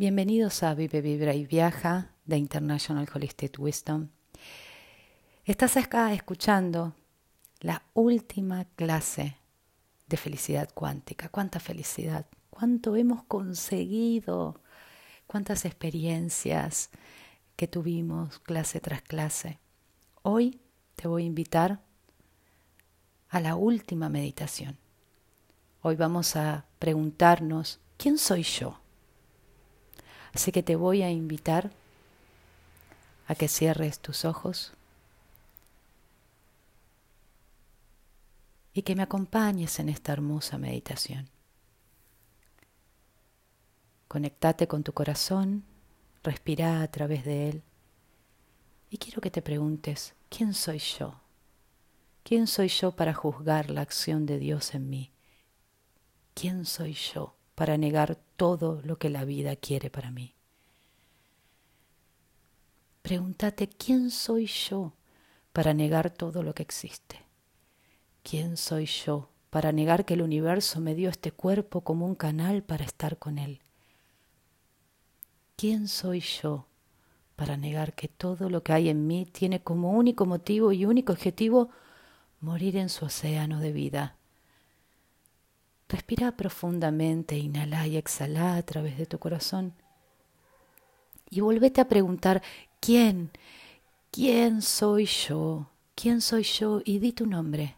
Bienvenidos a Vive, Vibra y Viaja de International Holistic Wisdom. Estás acá escuchando la última clase de felicidad cuántica. ¿Cuánta felicidad? ¿Cuánto hemos conseguido? ¿Cuántas experiencias que tuvimos clase tras clase? Hoy te voy a invitar a la última meditación. Hoy vamos a preguntarnos, ¿quién soy yo? Así que te voy a invitar a que cierres tus ojos y que me acompañes en esta hermosa meditación. Conectate con tu corazón, respira a través de él y quiero que te preguntes, ¿quién soy yo? ¿Quién soy yo para juzgar la acción de Dios en mí? ¿Quién soy yo? Para negar todo lo que la vida quiere para mí. Pregúntate, ¿quién soy yo para negar todo lo que existe? ¿Quién soy yo para negar que el universo me dio este cuerpo como un canal para estar con él? ¿Quién soy yo para negar que todo lo que hay en mí tiene como único motivo y único objetivo morir en su océano de vida? Respira profundamente, inhala y exhala a través de tu corazón. Y volvete a preguntar, ¿quién? ¿Quién soy yo? ¿Quién soy yo? Y di tu nombre.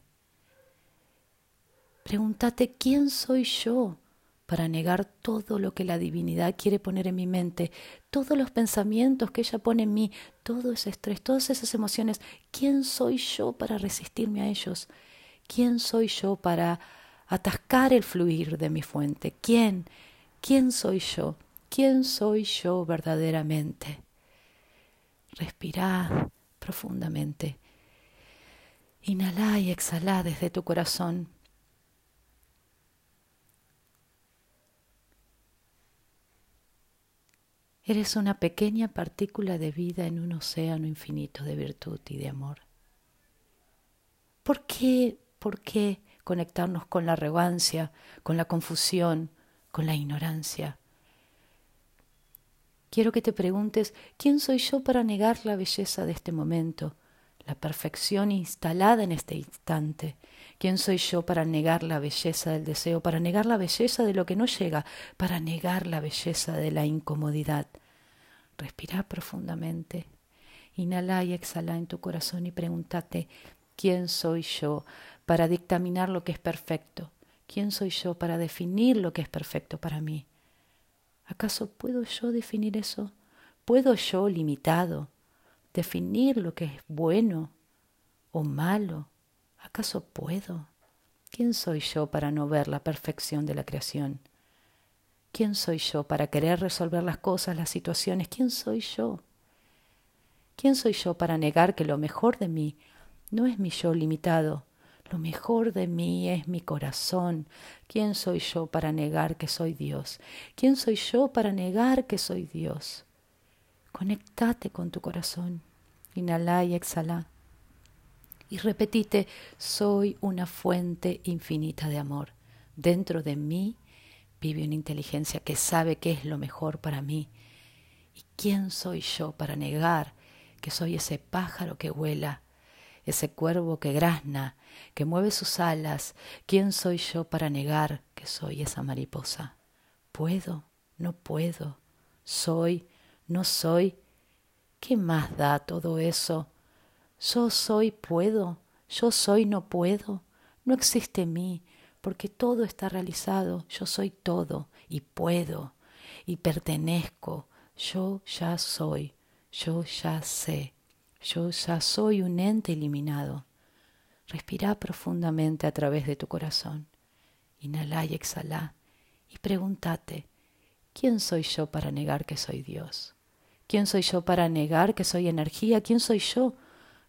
Pregúntate, ¿quién soy yo? para negar todo lo que la divinidad quiere poner en mi mente, todos los pensamientos que ella pone en mí, todo ese estrés, todas esas emociones. ¿Quién soy yo para resistirme a ellos? ¿Quién soy yo para atascar el fluir de mi fuente. ¿Quién? ¿Quién soy yo? ¿Quién soy yo verdaderamente? Respira profundamente. Inhala y exhala desde tu corazón. Eres una pequeña partícula de vida en un océano infinito de virtud y de amor. ¿Por qué? ¿Por qué? Conectarnos con la arrogancia, con la confusión, con la ignorancia. Quiero que te preguntes, ¿quién soy yo para negar la belleza de este momento, la perfección instalada en este instante? ¿Quién soy yo para negar la belleza del deseo, para negar la belleza de lo que no llega, para negar la belleza de la incomodidad? Respira profundamente, inhala y exhala en tu corazón y pregúntate, ¿quién soy yo para dictaminar lo que es perfecto? ¿Quién soy yo para definir lo que es perfecto para mí? ¿Acaso puedo yo definir eso? ¿Puedo yo, limitado, definir lo que es bueno o malo? ¿Acaso puedo? ¿Quién soy yo para no ver la perfección de la creación? ¿Quién soy yo para querer resolver las cosas, las situaciones? ¿Quién soy yo? ¿Quién soy yo para negar que lo mejor de mí no es mi yo limitado, lo mejor de mí es mi corazón. ¿Quién soy yo para negar que soy Dios? ¿Quién soy yo para negar que soy Dios? Conectate con tu corazón. Inhala y exhala. Y repetite, soy una fuente infinita de amor. Dentro de mí vive una inteligencia que sabe qué es lo mejor para mí. ¿Y quién soy yo para negar que soy ese pájaro que vuela ese cuervo que grazna, que mueve sus alas, ¿quién soy yo para negar que soy esa mariposa? ¿Puedo? ¿No puedo? ¿Soy? ¿No soy? ¿Qué más da todo eso? Yo soy, puedo, yo soy, no puedo. No existe mí, porque todo está realizado, yo soy todo y puedo y pertenezco, yo ya soy, yo ya sé. Yo ya soy un ente eliminado. Respira profundamente a través de tu corazón. Inhala y exhala y pregúntate, ¿quién soy yo para negar que soy Dios? ¿Quién soy yo para negar que soy energía? ¿Quién soy yo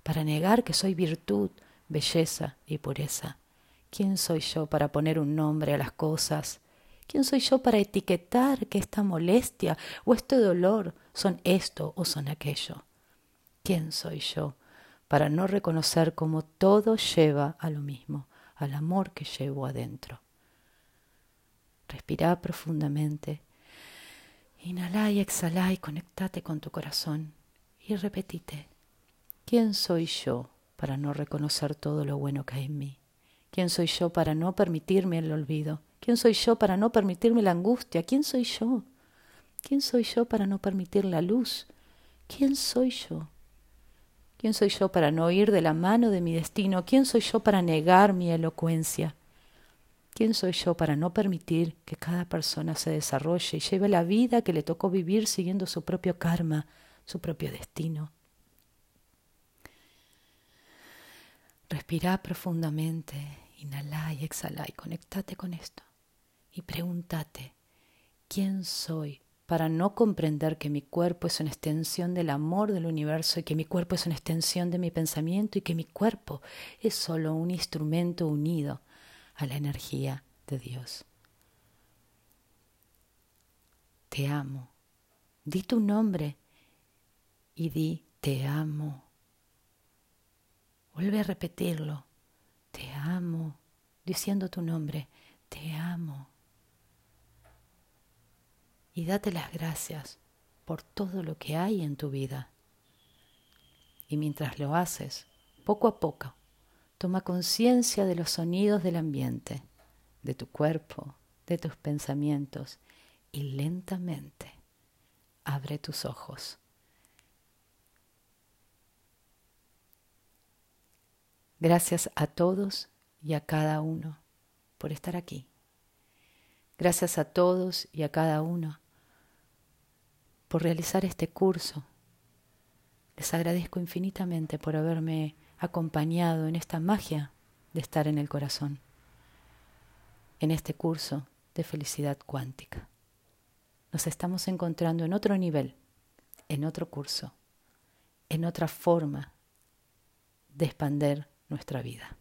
para negar que soy virtud, belleza y pureza? ¿Quién soy yo para poner un nombre a las cosas? ¿Quién soy yo para etiquetar que esta molestia o este dolor son esto o son aquello? ¿Quién soy yo para no reconocer cómo todo lleva a lo mismo, al amor que llevo adentro? Respira profundamente. Inhala y exhala y conectate con tu corazón y repetite, ¿quién soy yo para no reconocer todo lo bueno que hay en mí? ¿Quién soy yo para no permitirme el olvido? ¿Quién soy yo para no permitirme la angustia? ¿Quién soy yo? ¿Quién soy yo para no permitir la luz? ¿Quién soy yo? ¿Quién soy yo para no ir de la mano de mi destino? ¿Quién soy yo para negar mi elocuencia? ¿Quién soy yo para no permitir que cada persona se desarrolle y lleve la vida que le tocó vivir siguiendo su propio karma, su propio destino? Respira profundamente, inhala y exhala y conectate con esto. Y pregúntate, ¿quién soy para no comprender que mi cuerpo es una extensión del amor del universo y que mi cuerpo es una extensión de mi pensamiento y que mi cuerpo es solo un instrumento unido a la energía de Dios. Te amo. Di tu nombre y di te amo. Vuelve a repetirlo. Te amo. Diciendo tu nombre. Te amo. Y date las gracias por todo lo que hay en tu vida. Y mientras lo haces, poco a poco, Toma conciencia de los sonidos del ambiente, de tu cuerpo, de tus pensamientos y lentamente abre tus ojos. Gracias a todos y a cada uno por estar aquí. Gracias a todos y a cada uno por realizar este curso. Les agradezco infinitamente por haberme acompañado en esta magia de estar en el corazón, en este curso de felicidad cuántica. Nos estamos encontrando en otro nivel, en otro curso, en otra forma de expander nuestra vida.